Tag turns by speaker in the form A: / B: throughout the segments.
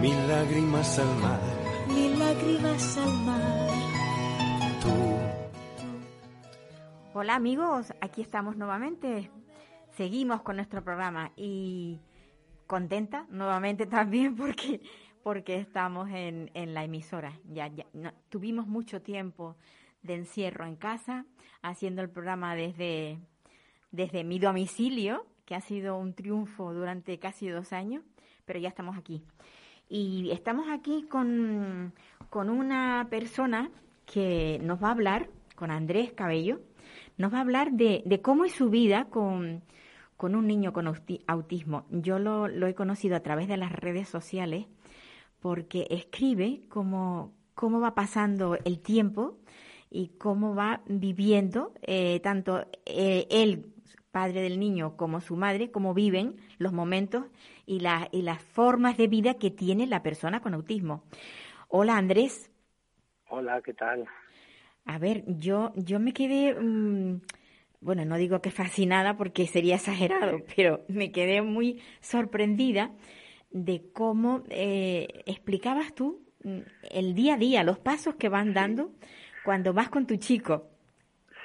A: mil lágrimas al mar.
B: mil lágrimas al mar.
A: Tú
C: Hola amigos, aquí estamos nuevamente. Seguimos con nuestro programa y contenta nuevamente también porque porque estamos en, en la emisora. Ya, ya no- tuvimos mucho tiempo de encierro en casa haciendo el programa desde desde mi domicilio, que ha sido un triunfo durante casi dos años, pero ya estamos aquí. Y estamos aquí con, con una persona que nos va a hablar, con Andrés Cabello, nos va a hablar de, de cómo es su vida con, con un niño con auti- autismo. Yo lo, lo he conocido a través de las redes sociales porque escribe cómo, cómo va pasando el tiempo y cómo va viviendo eh, tanto eh, él, padre del niño, como su madre, cómo viven los momentos y, la- y las formas de vida que tiene la persona con autismo. Hola Andrés.
D: Hola, ¿qué tal?
C: A ver, yo, yo me quedé, mm, bueno, no digo que fascinada porque sería exagerado, pero me quedé muy sorprendida de cómo eh, explicabas tú mm, el día a día, los pasos que van dando cuando vas con tu chico.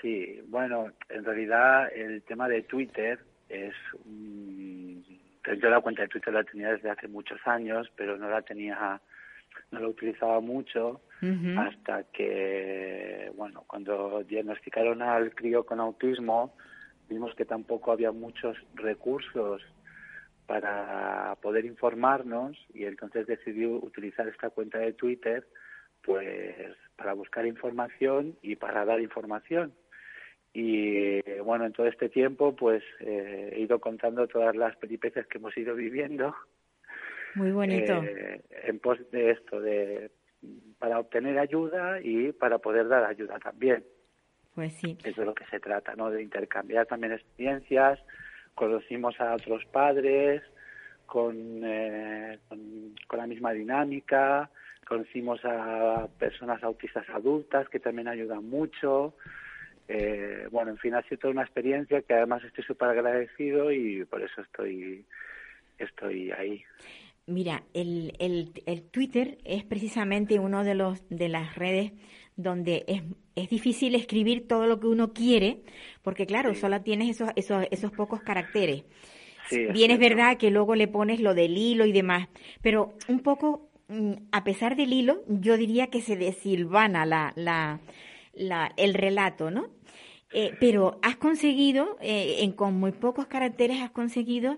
D: Sí, bueno, en realidad el tema de Twitter es... yo la cuenta de Twitter la tenía desde hace muchos años, pero no la tenía, no la utilizaba mucho hasta que, bueno, cuando diagnosticaron al crío con autismo, vimos que tampoco había muchos recursos para poder informarnos y entonces decidí utilizar esta cuenta de Twitter pues para buscar información y para dar información. Y bueno, en todo este tiempo pues eh, he ido contando todas las peripecias que hemos ido viviendo
C: Muy bonito.
D: eh, en pos de esto, de para obtener ayuda y para poder dar ayuda también.
C: Pues sí.
D: Eso es lo que se trata, ¿no? De intercambiar también experiencias. Conocimos a otros padres con, eh, con, con la misma dinámica. Conocimos a personas autistas adultas que también ayudan mucho. Eh, bueno, en fin, ha sido toda una experiencia que además estoy súper agradecido y por eso estoy, estoy ahí.
C: Mira, el, el, el Twitter es precisamente uno de los de las redes donde es, es difícil escribir todo lo que uno quiere, porque claro,
D: Sí.
C: solo tienes esos, esos, esos pocos caracteres.
D: Sí,
C: Bien es
D: cierto.
C: verdad que luego le pones lo del hilo y demás, pero un poco, mm, a pesar del hilo, yo diría que se desilvana la, la, la, el relato, ¿no? Eh, pero has conseguido, eh, en, con muy pocos caracteres, has conseguido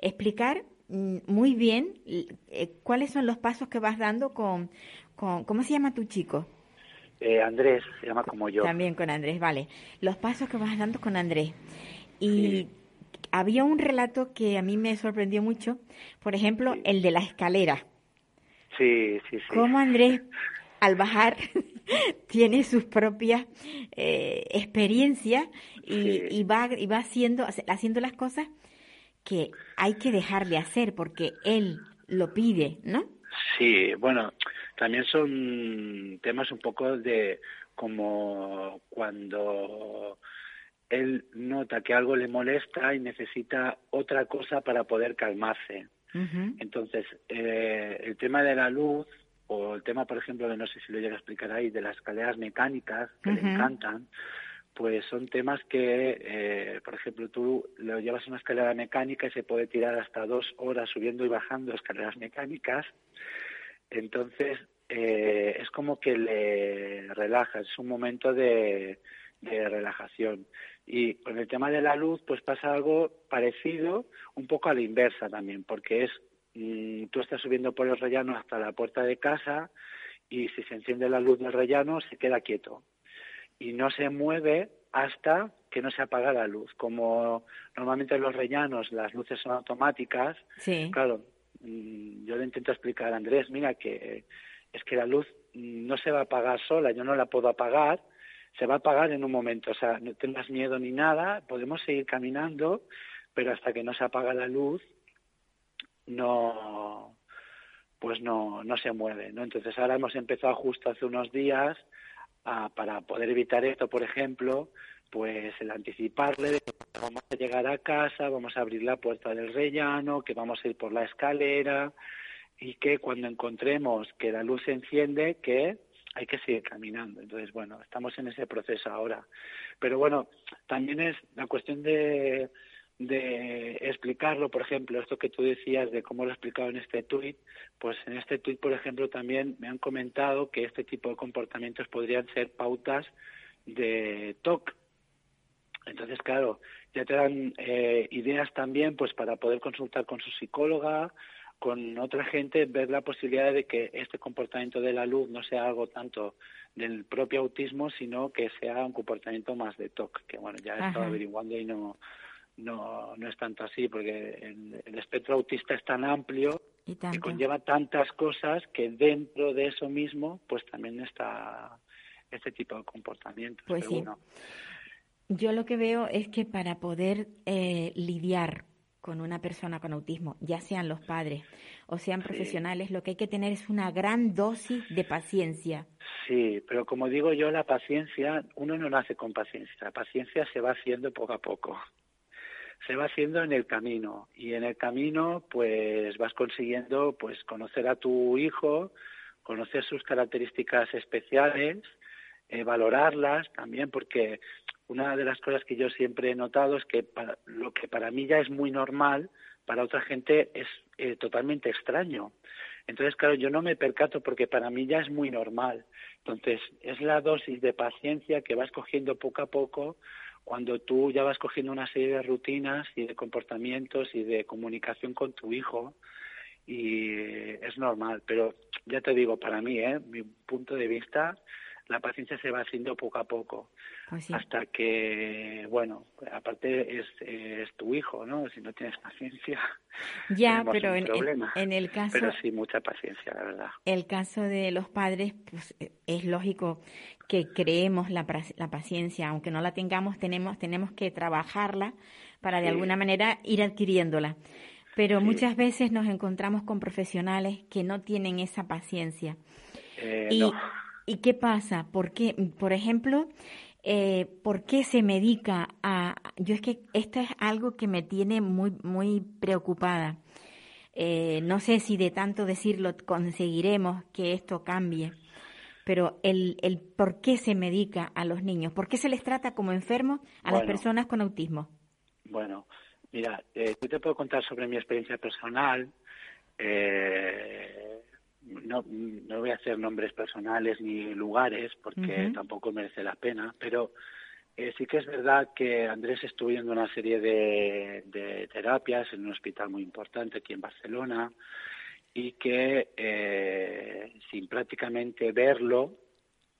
C: explicar mm, muy bien eh, cuáles son los pasos que vas dando con, con ¿cómo se llama tu chico?
D: Eh, Andrés se llama como yo.
C: También con Andrés, vale. Los pasos que vas dando con Andrés. Y
D: Sí.
C: había un relato que a mí me sorprendió mucho, por ejemplo,
D: Sí.
C: el de la escalera.
D: Sí, sí, sí.
C: Cómo Andrés, al bajar, tiene sus propias eh, experiencias y,
D: Sí.
C: y va, y va haciendo, haciendo las cosas que hay que dejarle hacer porque él lo pide, ¿no?
D: Sí, bueno, también son temas un poco de como cuando él nota que algo le molesta y necesita otra cosa para poder calmarse. Entonces, eh, el tema de la luz o el tema, por ejemplo, de no sé si lo llega a explicar ahí, de las escaleras mecánicas que le encantan, pues son temas que, eh, por ejemplo, tú lo llevas a una escalera mecánica y se puede tirar hasta dos horas subiendo y bajando escaleras mecánicas. Entonces, eh, es como que le relaja, es un momento de, de relajación. Y con el tema de la luz, pues pasa algo parecido, un poco a la inversa también, porque es, tú estás subiendo por el rellano hasta la puerta de casa y si se enciende la luz del rellano se queda quieto y no se mueve hasta que no se apaga la luz. Como normalmente en los rellanos las luces son automáticas,
C: Sí.
D: claro, mm, yo le intento explicar a Andrés, mira que es que la luz no se va a apagar sola, yo no la puedo apagar, se va a apagar en un momento, o sea, no tengas miedo ni nada, podemos seguir caminando, pero hasta que no se apaga la luz, no, pues no, no se mueve, ¿no? Entonces ahora hemos empezado justo hace unos días a, para poder evitar esto, por ejemplo, pues el anticiparle que vamos a llegar a casa, vamos a abrir la puerta del rellano, que vamos a ir por la escalera y que cuando encontremos que la luz se enciende, que hay que seguir caminando. Entonces, bueno, estamos en ese proceso ahora. Pero bueno, también es la cuestión de, de explicarlo, por ejemplo, esto que tú decías de cómo lo he explicado en este tuit, pues en este tuit, por ejemplo, también me han comentado que este tipo de comportamientos podrían ser pautas de TOC. Entonces, claro, ya te dan eh, ideas también pues para poder consultar con su psicóloga, con otra gente, ver la posibilidad de que este comportamiento de la luz no sea algo tanto del propio autismo, sino que sea un comportamiento más de TOC, que bueno, ya he estado averiguando y no, no, no es tanto así, porque el, el espectro autista es tan amplio y que conlleva tantas cosas que dentro de eso mismo, pues también está este tipo de comportamientos.
C: Pues sí. Yo lo que veo es que para poder eh, lidiar con una persona con autismo, ya sean los padres o sean profesionales, lo que hay que tener es una gran dosis de paciencia.
D: Sí, pero como digo yo, la paciencia, uno no nace con paciencia, la paciencia se va haciendo poco a poco se va haciendo en el camino y en el camino pues vas consiguiendo pues conocer a tu hijo, conocer sus características especiales, eh, valorarlas también porque una de las cosas que yo siempre he notado es que para, lo que para mí ya es muy normal, para otra gente es eh, totalmente extraño. Entonces, claro, yo no me percato porque para mí ya es muy normal. Entonces, es la dosis de paciencia que vas cogiendo poco a poco cuando tú ya vas cogiendo una serie de rutinas y de comportamientos y de comunicación con tu hijo y es normal, pero ya te digo, para mí, ¿eh? mi punto de vista, la paciencia se va haciendo poco a poco, pues hasta que, bueno, aparte es, es, tu hijo, ¿no? Si no tienes paciencia,
C: ya, pero en, en, el caso,
D: pero sí mucha paciencia, la verdad.
C: El caso de los padres, pues es lógico que creemos la, la paciencia, aunque no la tengamos, tenemos tenemos que trabajarla para de alguna manera ir adquiriéndola. Pero muchas veces nos encontramos con profesionales que no tienen esa paciencia.
D: Eh,
C: y, ¿Y qué pasa? ¿Por qué? Por ejemplo, eh, ¿por qué se medica a...? Yo es que esto es algo que me tiene muy, muy preocupada. Eh, no sé si de tanto decirlo conseguiremos que esto cambie, pero el, el por qué se medica a los niños, por qué se les trata como enfermos a las personas con autismo.
D: Bueno, mira, eh, yo te puedo contar sobre mi experiencia personal. Eh, no, no voy a hacer nombres personales ni lugares porque tampoco merece la pena, pero eh, sí que es verdad que Andrés estuvo viendo una serie de, de, terapias en un hospital muy importante aquí en Barcelona y que eh, sin prácticamente verlo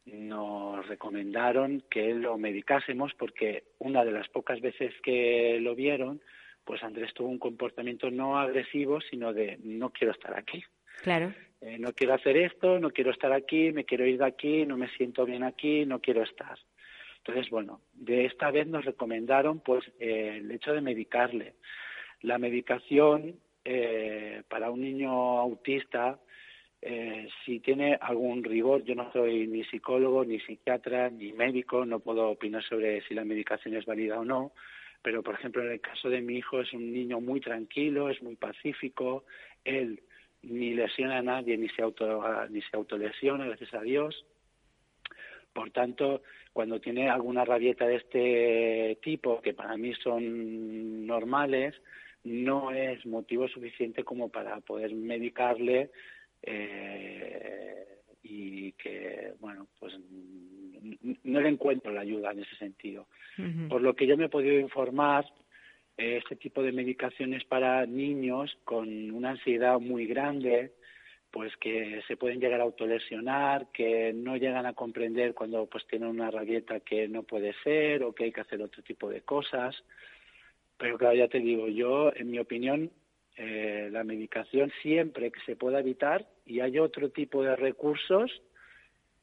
D: nos recomendaron que lo medicásemos porque una de las pocas veces que lo vieron, pues Andrés tuvo un comportamiento no agresivo, sino de no quiero estar aquí.
C: Claro.
D: Eh, no quiero hacer esto, no quiero estar aquí, me quiero ir de aquí, no me siento bien aquí, no quiero estar. Entonces, bueno, de esta vez nos recomendaron pues eh, el hecho de medicarle. La medicación eh, para un niño autista, si tiene algún rigor, yo no soy ni psicólogo, ni psiquiatra, ni médico, no puedo opinar sobre si la medicación es válida o no, pero por ejemplo en el caso de mi hijo es un niño muy tranquilo, es muy pacífico, él ni lesiona a nadie, ni se, auto, ni se autolesiona, gracias a Dios. Por tanto, cuando tiene alguna rabieta de este tipo, que para mí son normales, no es motivo suficiente como para poder medicarle eh, y que, bueno, pues no le encuentro la ayuda en ese sentido. Por lo que yo me he podido informar, este tipo de medicaciones para niños con una ansiedad muy grande, pues que se pueden llegar a autolesionar, que no llegan a comprender cuando pues tienen una rabieta que no puede ser o que hay que hacer otro tipo de cosas. Pero claro, ya te digo, yo, en mi opinión, eh, la medicación siempre que se pueda evitar y hay otro tipo de recursos,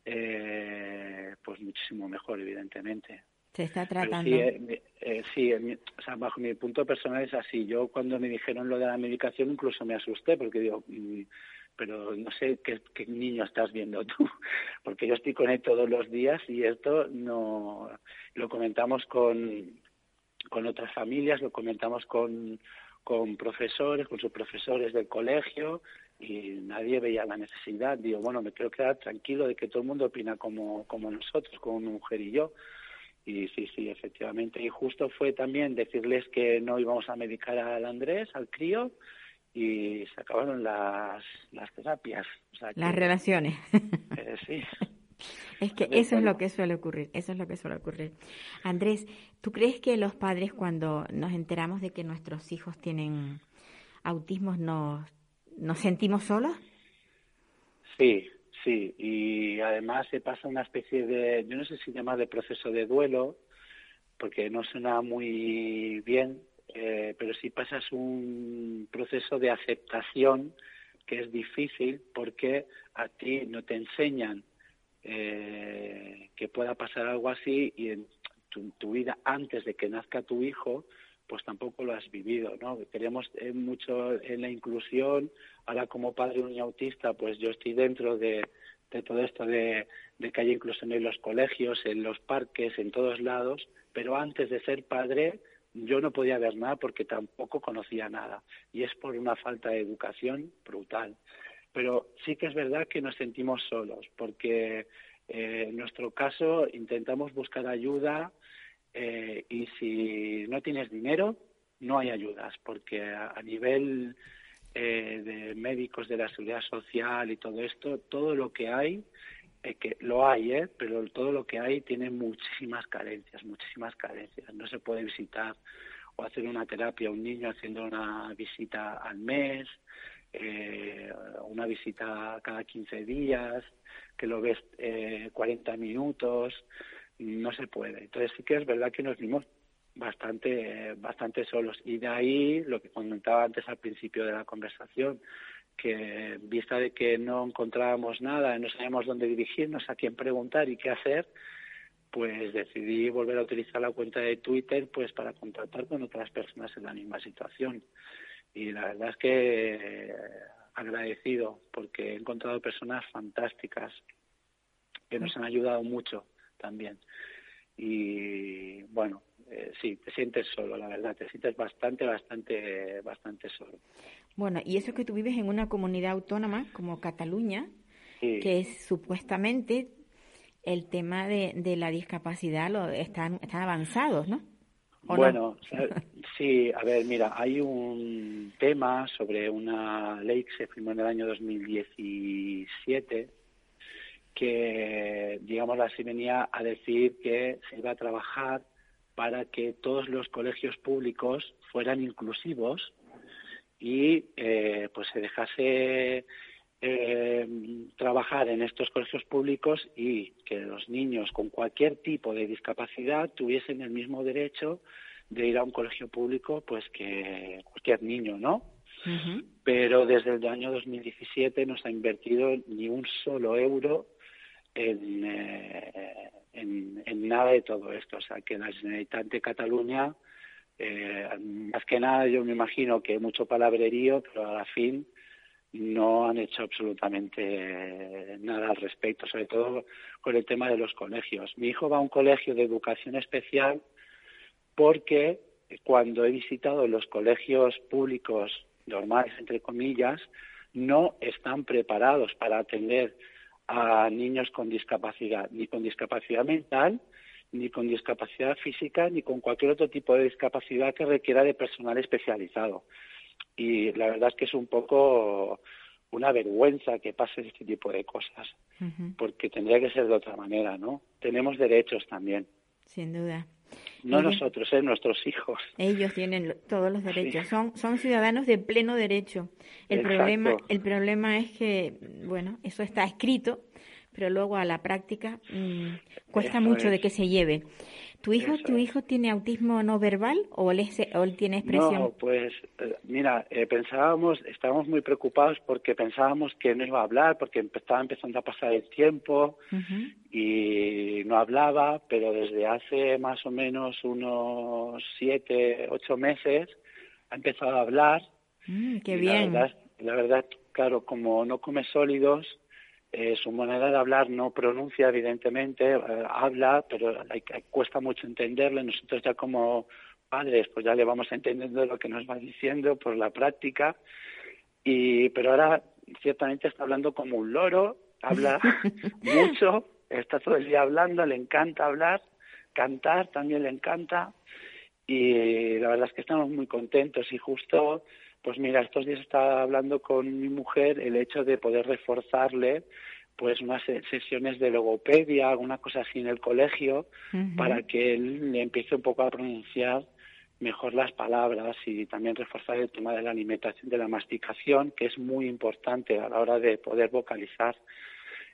D: eh, pues muchísimo mejor, evidentemente.
C: Se está tratando.
D: sí, eh, eh, sí o sea, bajo mi punto personal es así. Yo cuando me dijeron lo de la medicación incluso me asusté porque digo, mm, pero no sé qué, qué, niño estás viendo tú, porque yo estoy con él todos los días y esto no lo comentamos con, con otras familias, lo comentamos con, con profesores, con sus profesores del colegio y nadie veía la necesidad. Digo, bueno, me quiero quedar tranquilo de que todo el mundo opina como, como nosotros, como mi mujer y yo. Y sí, sí, efectivamente. Y justo fue también decirles que no íbamos a medicar al Andrés, al crío, y se acabaron las, las terapias.
C: las relaciones.
D: Eh, sí.
C: Es que eso es lo que suele ocurrir, eso es lo que suele ocurrir. Andrés, ¿tú crees que los padres cuando nos enteramos de que nuestros hijos tienen autismo nos, nos sentimos solos?
D: Sí, sí, y además se pasa una especie de, yo no sé si llamarle proceso de duelo, porque no suena muy bien, eh, pero si pasas un proceso de aceptación que es difícil porque a ti no te enseñan eh, que pueda pasar algo así y en tu, vida antes de que nazca tu hijo pues tampoco lo has vivido, ¿no? Queremos eh, mucho en la inclusión, ahora como padre un autista, pues yo estoy dentro de, de todo esto de, de, que haya inclusión en los colegios, en los parques, en todos lados, pero antes de ser padre yo no podía ver nada porque tampoco conocía nada y es por una falta de educación brutal. Pero sí que es verdad que nos sentimos solos porque eh, en nuestro caso intentamos buscar ayuda eh, y si no tienes dinero no hay ayudas porque a, nivel eh, de médicos de la seguridad social y todo esto, todo lo que hay eh, que lo hay, ¿eh? pero todo lo que hay tiene muchísimas carencias, muchísimas carencias. No se puede visitar o hacer una terapia a un niño haciendo una visita al mes, eh, una visita cada 15 días, que lo ves eh, 40 minutos, no se puede. Entonces sí que es verdad que nos vimos bastante, bastante solos. Y de ahí lo que comentaba antes al principio de la conversación, que vista de que no encontrábamos nada, no sabíamos dónde dirigirnos, a quién preguntar y qué hacer, pues decidí volver a utilizar la cuenta de Twitter pues para contactar con otras personas en la misma situación. Y la verdad es que eh, agradecido porque he encontrado personas fantásticas que nos han ayudado mucho también. Y bueno, eh, sí, te sientes solo, la verdad, te sientes bastante, bastante, bastante solo.
C: Bueno, y eso que tú vives en una comunidad autónoma como Cataluña, que es supuestamente el tema de, de la discapacidad lo están, están avanzados, ¿no?
D: Bueno, sí, a ver, mira, hay un tema sobre una ley que se firmó en el año 2017 que, digamos, así venía a decir que se iba a trabajar para que todos los colegios públicos fueran inclusivos y eh, pues se dejase eh, trabajar en estos colegios públicos y que los niños con cualquier tipo de discapacidad tuviesen el mismo derecho de ir a un colegio público pues que cualquier niño, ¿no? Pero desde el año 2017 no se ha invertido ni un solo euro en, eh, en, nada de todo esto. O sea, que la Generalitat de Cataluña eh, más que nada yo me imagino que mucho palabrerío, pero a la fin no han hecho absolutamente nada al respecto, sobre todo con el tema de los colegios. Mi hijo va a un colegio de educación especial porque cuando he visitado los colegios públicos normales, entre comillas, no están preparados para atender a niños con discapacidad, ni con discapacidad mental, ni con discapacidad física ni con cualquier otro tipo de discapacidad que requiera de personal especializado. Y la verdad es que es un poco una vergüenza que pase este tipo de cosas, porque tendría que ser de otra manera, ¿no? Tenemos derechos también.
C: Sin duda.
D: No nosotros, ¿eh? nuestros hijos.
C: Ellos tienen todos los derechos, son, son ciudadanos de pleno derecho. El problema, el problema es que, bueno, eso está escrito, pero luego a la práctica mmm, cuesta mucho de que se lleve. ¿Tu hijo,
D: Eso
C: tu
D: es.
C: hijo tiene autismo no verbal o él, es- o él tiene expresión?
D: No, pues eh, mira, eh, pensábamos, estábamos muy preocupados porque pensábamos que no iba a hablar, porque estaba empezando a pasar el tiempo y no hablaba, pero desde hace más o menos unos siete, ocho meses ha empezado a hablar.
C: Mm, qué bien.
D: La verdad, la verdad, claro, como no come sólidos, eh, su manera de hablar no pronuncia, evidentemente, eh, habla, pero cuesta mucho entenderle. Nosotros ya como padres, pues ya le vamos entendiendo lo que nos va diciendo por la práctica. Y, pero ahora ciertamente está hablando como un loro, habla mucho, está todo el día hablando, le encanta hablar, cantar también le encanta y la verdad es que estamos muy contentos y justo pues mira estos días estaba hablando con mi mujer el hecho de poder reforzarle pues unas se- sesiones de logopedia alguna cosa así en el colegio para que él le empiece un poco a pronunciar mejor las palabras y también reforzar el tema de la alimentación de la masticación que es muy importante a la hora de poder vocalizar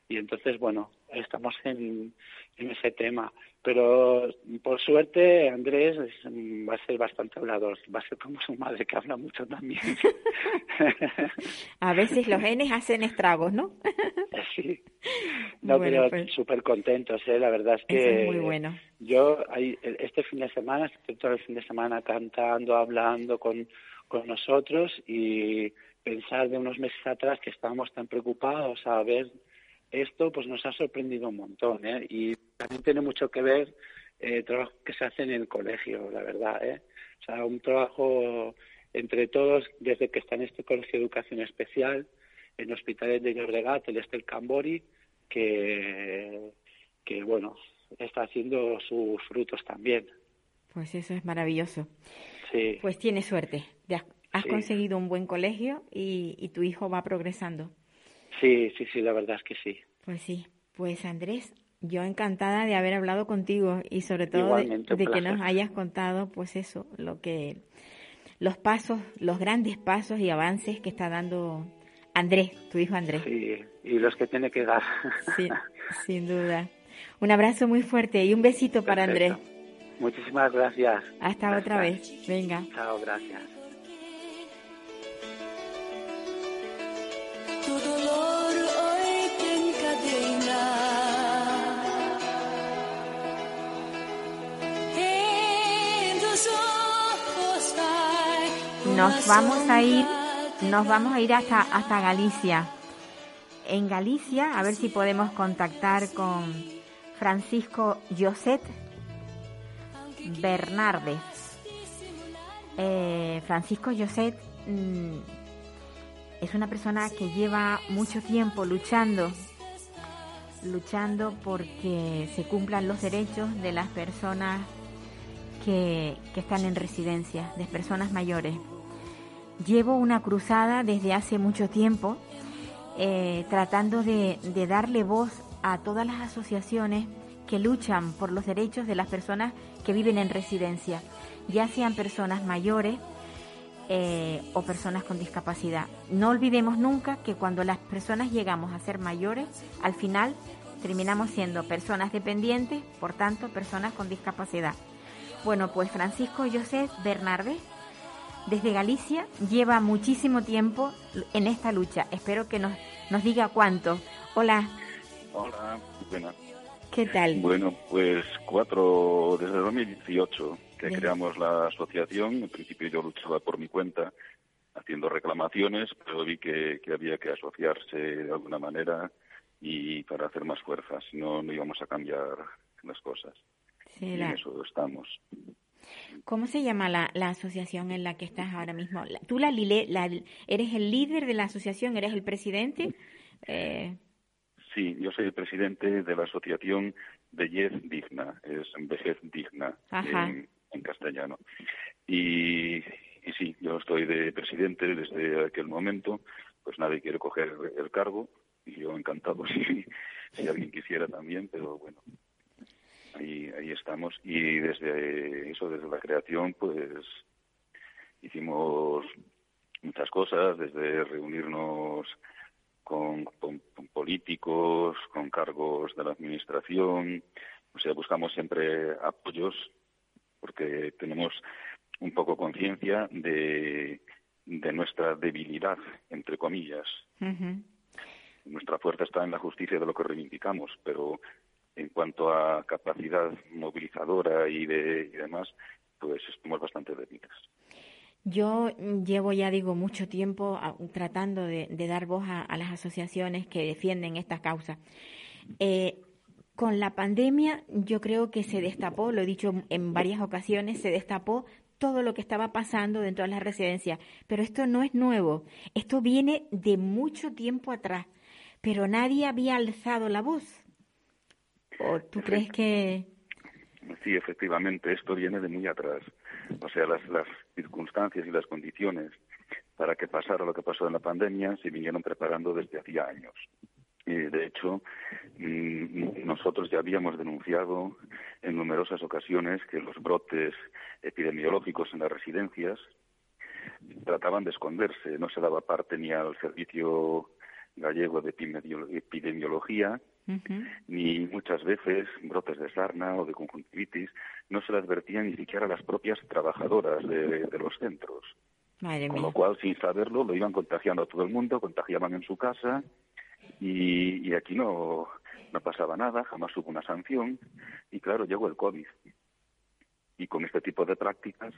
D: y entonces bueno estamos en, en ese tema pero por suerte Andrés es- va a ser bastante hablador va a ser como su madre que habla mucho también
C: A veces los genes hacen estragos, ¿no?
D: sí no
C: Bueno,
D: pero
C: pues-
D: súper contentos ¿eh? la verdad es que
C: es muy bueno.
D: yo este fin de semana estoy todo el fin de semana cantando hablando con con nosotros y pensar de unos meses atrás que estábamos tan preocupados a ver esto pues nos ha sorprendido un montón ¿eh? y también tiene mucho que ver eh, el trabajo que se hace en el colegio la verdad ¿eh? o sea un trabajo entre todos desde que está en este colegio de educación especial en hospitales de Llobregat el Estel Cambori que que bueno está haciendo sus frutos también
C: Pues eso es maravilloso.
D: sí
C: Pues tienes suerte. Te Has, has
D: Sí.
C: conseguido un buen colegio y, y tu hijo va progresando.
D: Sí sí sí la verdad es que sí
C: Pues sí. Pues Andrés, yo encantada de haber hablado contigo y sobre todo de,
D: Igualmente, un
C: de que nos hayas contado, pues eso, lo que los pasos, los grandes pasos y avances que está dando Andrés, tu hijo Andrés.
D: sí y los que tiene que dar
C: Sí, sin duda. Un abrazo muy fuerte y un besito para Andrés.
D: Muchísimas gracias
C: Hasta otra vez. Venga.
D: chao gracias
C: Nos vamos a ir, nos vamos a ir hasta, hasta Galicia. En Galicia, a ver si podemos contactar con Francisco Joset Bernardes. Eh, Francisco Joset mm, es una persona que lleva mucho tiempo luchando, luchando porque se cumplan los derechos de las personas que, que están en residencia, de personas mayores. Llevo una cruzada desde hace mucho tiempo eh, tratando de, darle voz a todas las asociaciones que luchan por los derechos de las personas que viven en residencia, ya sean personas mayores eh, o personas con discapacidad. No olvidemos nunca que cuando las personas llegamos a ser mayores, al final terminamos siendo personas dependientes, por tanto, personas con discapacidad. Bueno, pues Francisco José Bernardes, desde Galicia, lleva muchísimo tiempo en esta lucha. Espero que nos, nos diga cuánto. Hola,
E: Hola, buena.
C: ¿qué tal?
E: Bueno, pues cuatro, desde 2018 que
C: Bien.
E: creamos la asociación. En principio yo luchaba por mi cuenta haciendo reclamaciones, pero vi que, que había que asociarse de alguna manera y para hacer más fuerza, si no, no íbamos a cambiar las cosas.
C: Sí,
E: y
C: la-
E: en eso estamos.
C: ¿Cómo se llama la, la asociación en la que estás ahora mismo? ¿Tú la, lile- la- eres el líder de la asociación? ¿Eres el presidente? Eh,
E: Sí, yo soy el presidente de la asociación Vejez Digna, es Vejez Digna en, en castellano. Y, y sí, yo estoy de presidente desde aquel momento, pues nadie quiere coger el cargo y yo encantado si, si alguien quisiera también, pero bueno, ahí, ahí estamos. Y desde eso, desde la creación, pues hicimos muchas cosas, desde reunirnos con, con- con políticos, con cargos de la administración, O sea, buscamos siempre apoyos porque tenemos un poco conciencia de, de nuestra debilidad, entre comillas. Nuestra fuerza está en la justicia de lo que reivindicamos, pero en cuanto a capacidad movilizadora y, de, y demás, pues estamos bastante débiles.
C: Yo llevo ya, digo, mucho tiempo tratando de, dar voz a, las asociaciones que defienden esta causa. Eh, con la pandemia yo creo que se destapó, lo he dicho en varias ocasiones, se destapó todo lo que estaba pasando dentro de las residencias. Pero esto no es nuevo, esto viene de mucho tiempo atrás, pero nadie había alzado la voz. ¿O tú crees que...?
E: Sí, efectivamente, esto viene de muy atrás. O sea, las, las circunstancias y las condiciones para que pasara lo que pasó en la pandemia se vinieron preparando desde hacía años. Y de hecho, mm, nosotros ya habíamos denunciado en numerosas ocasiones que los brotes epidemiológicos en las residencias trataban de esconderse. No se daba parte ni al Servicio Gallego de Epidemiología, ni muchas veces brotes de sarna o de conjuntivitis no se le advertían ni siquiera a las propias trabajadoras de, los centros. Con lo cual, sin saberlo, lo iban contagiando a todo el mundo, contagiaban en su casa y, aquí no, no pasaba nada, jamás hubo una sanción y claro, llegó el COVID. Y con este tipo de prácticas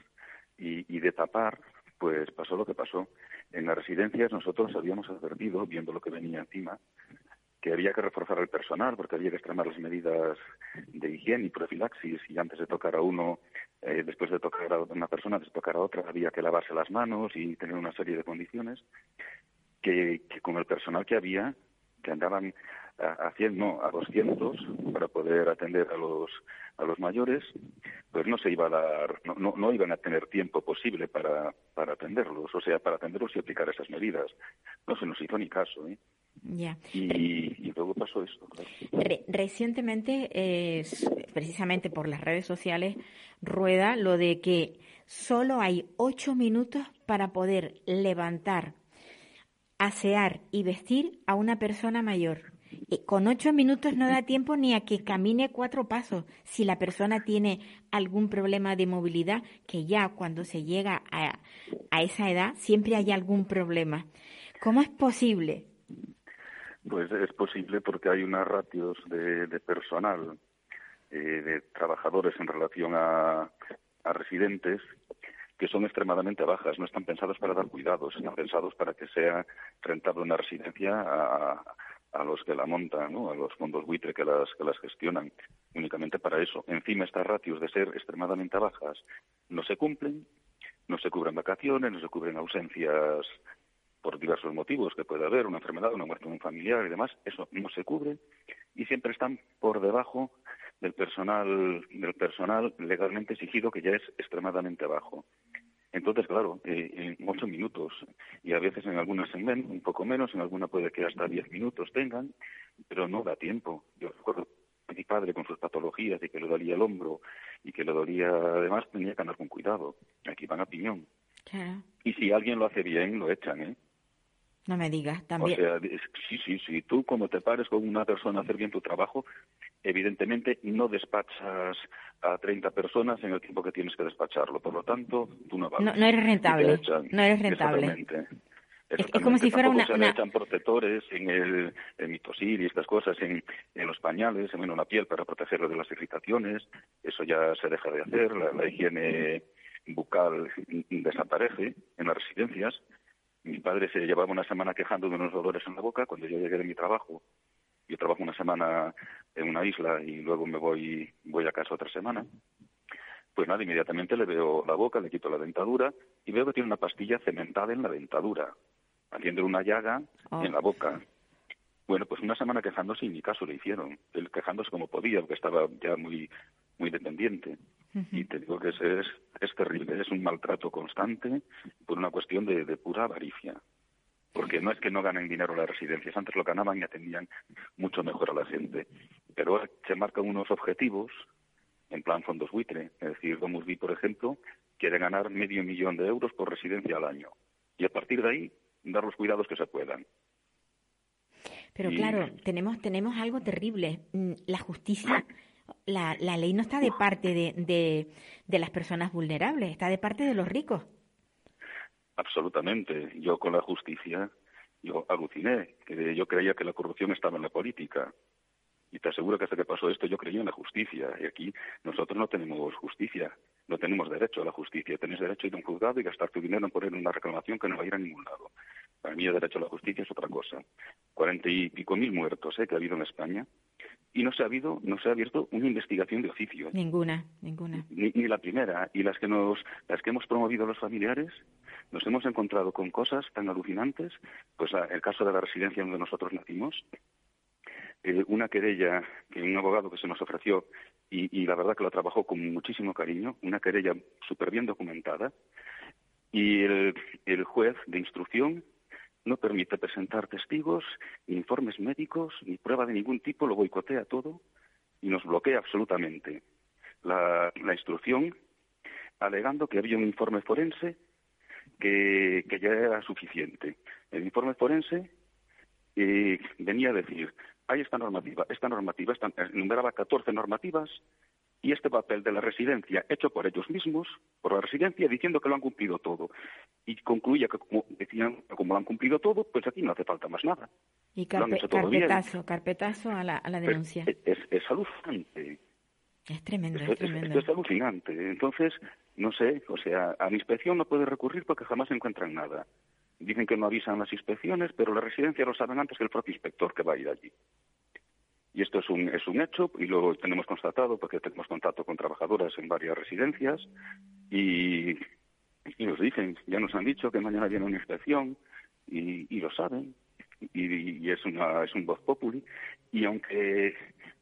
E: y, y de tapar, pues pasó lo que pasó. En las residencias nosotros habíamos advertido, viendo lo que venía encima, que había que reforzar el personal porque había que extremar las medidas de higiene y profilaxis y antes de tocar a uno, eh, después de tocar a una persona, de tocar a otra, había que lavarse las manos y tener una serie de condiciones que, que con el personal que había que andaban a, 100, no, a 200 para poder atender a los, a los mayores, pues no se iba a dar, no, no, no iban a tener tiempo posible para, para atenderlos, o sea, para atenderlos y aplicar esas medidas. No se nos hizo ni caso, ¿eh?
C: Ya.
E: Y, luego pasó esto.
C: recientemente, eh, precisamente por las redes sociales, rueda lo de que solo hay ocho minutos para poder levantar asear y vestir a una persona mayor. con ocho minutos no da tiempo ni a que camine cuatro pasos. Si la persona tiene algún problema de movilidad, que ya cuando se llega a, a esa edad siempre hay algún problema. ¿Cómo es posible?
E: Pues es posible porque hay unas ratios de, personal, eh, de trabajadores en relación a, a residentes que son extremadamente bajas, no están pensados para dar cuidados, están pensados para que sea rentable una residencia a, a los que la montan, ¿no? a los fondos buitre que las, que las gestionan, únicamente para eso. Encima, estas ratios de ser extremadamente bajas no se cumplen, no se cubren vacaciones, no se cubren ausencias por diversos motivos que puede haber, una enfermedad, una muerte de un familiar y demás, eso no se cubre y siempre están por debajo del personal del personal legalmente exigido que ya es extremadamente bajo. Entonces, claro, eh, en ocho minutos y a veces en algunas en un poco menos, en alguna puede que hasta diez minutos tengan, pero no da tiempo. Yo recuerdo a mi padre con sus patologías y que le dolía el hombro y que le dolía, además tenía que andar con cuidado. Aquí van a piñón. Y si alguien lo hace bien, lo echan, ¿eh?
C: No me digas, también.
E: O sea, sí, sí, sí. Tú, como te pares con una persona a hacer bien tu trabajo, evidentemente no despachas a 30 personas en el tiempo que tienes que despacharlo. Por lo tanto, tú no vas.
C: No, eres rentable. No eres rentable. Es, como si fuera una,
E: se echan protectores en el, mitosil y estas cosas en, en los pañales, en la piel para protegerlo de las irritaciones. Eso ya se deja de hacer. la higiene bucal desaparece en las residencias mi padre se llevaba una semana quejando de unos dolores en la boca. Cuando yo llegué de mi trabajo, yo trabajo una semana en una isla y luego me voy, voy a casa otra semana. Pues nada, inmediatamente le veo la boca, le quito la dentadura y veo que tiene una pastilla cementada en la dentadura, haciendo una llaga oh. en la boca. Bueno, pues una semana quejándose y ni caso le hicieron. Él quejándose como podía, porque estaba ya muy, muy dependiente. Y te digo que es, es, terrible, es un maltrato constante por una cuestión de, pura avaricia. Porque no es que no ganen dinero las residencias, antes lo ganaban y atendían mucho mejor a la gente. Pero se marcan unos objetivos en plan fondos buitre. Es decir, Domus por ejemplo, quiere ganar medio millón de euros por residencia al año. Y a partir de ahí, dar los cuidados que se puedan.
C: Pero claro, tenemos, tenemos algo terrible. Mm, la justicia la, la ley no está de parte de, de, de las personas vulnerables, está de parte de los ricos.
E: Absolutamente. Yo con la justicia, yo aluciné. Yo creía que la corrupción estaba en la política. Y te aseguro que hasta que pasó esto yo creía en la justicia. Y aquí nosotros no tenemos justicia, no tenemos derecho a la justicia. Tenés derecho a ir a un juzgado y gastar tu dinero en poner una reclamación que no va a ir a ningún lado. Para mí el derecho a la justicia es otra cosa. Cuarenta y pico mil muertos ¿eh? que ha habido en España y no se ha habido, no se ha abierto una investigación de oficio.
C: Ninguna, ninguna.
E: Ni, ni, la primera. Y las que nos, las que hemos promovido los familiares, nos hemos encontrado con cosas tan alucinantes. Pues el caso de la residencia donde nosotros nacimos, una querella que un abogado que se nos ofreció y, y la verdad que lo trabajó con muchísimo cariño, una querella súper bien documentada. Y el, juez de instrucción no permite presentar testigos, ni informes médicos, ni prueba de ningún tipo, lo boicotea todo y nos bloquea absolutamente la, la instrucción, alegando que había un informe forense que, que ya era suficiente. El informe forense eh, venía a decir, hay esta normativa, esta normativa, esta, enumeraba 14 normativas y este papel de la residencia hecho por ellos mismos, por la residencia, diciendo que lo han cumplido todo. Y concluía que, como decían, como lo han cumplido todo, pues aquí no hace falta más nada.
C: Y carpe carpetazo, bien. carpetazo a la, a la denuncia.
E: Es, es, es, alucinante.
C: Es tremendo, es,
E: es
C: tremendo.
E: Es, alucinante. Entonces, no sé, o sea, a la inspección no puede recurrir porque jamás encuentran nada. Dicen que no avisan las inspecciones, pero la residencia lo saben antes que el propio inspector que va a ir allí. Y esto es un, es un hecho y lo tenemos constatado porque tenemos contacto con trabajadoras en varias residencias y, y nos dicen, ya nos han dicho que mañana viene una inspección y, y lo saben y, y, es, una, es un voz populi y aunque